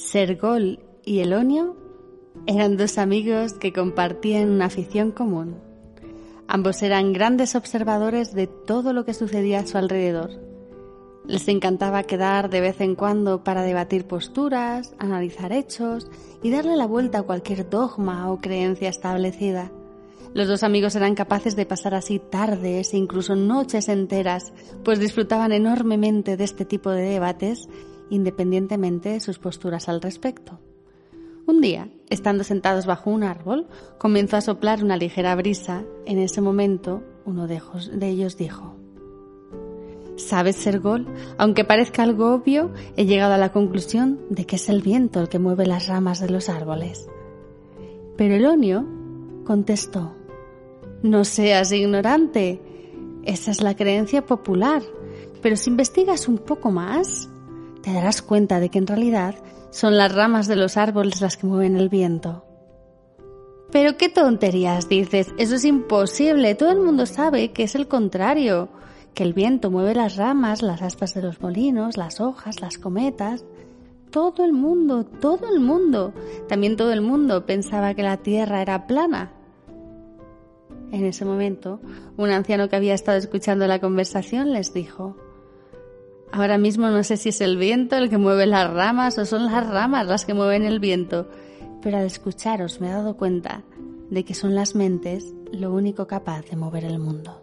Sergol y Elonio eran dos amigos que compartían una afición común. Ambos eran grandes observadores de todo lo que sucedía a su alrededor. Les encantaba quedar de vez en cuando para debatir posturas, analizar hechos y darle la vuelta a cualquier dogma o creencia establecida. Los dos amigos eran capaces de pasar así tardes e incluso noches enteras, pues disfrutaban enormemente de este tipo de debates, independientemente de sus posturas al respecto. Un día, estando sentados bajo un árbol, comenzó a soplar una ligera brisa. En ese momento, uno de ellos dijo, ¿Sabes, Sergol? Aunque parezca algo obvio, he llegado a la conclusión de que es el viento el que mueve las ramas de los árboles. Pero Elonio contestó, No seas ignorante. Esa es la creencia popular. Pero si investigas un poco más, te darás cuenta de que en realidad son las ramas de los árboles las que mueven el viento. Pero qué tonterías dices, eso es imposible, todo el mundo sabe que es el contrario, que el viento mueve las ramas, las aspas de los molinos, las hojas, las cometas. Todo el mundo, todo el mundo, también todo el mundo pensaba que la tierra era plana. En ese momento, un anciano que había estado escuchando la conversación les dijo, Ahora mismo no sé si es el viento el que mueve las ramas o son las ramas las que mueven el viento, pero al escucharos me he dado cuenta de que son las mentes lo único capaz de mover el mundo.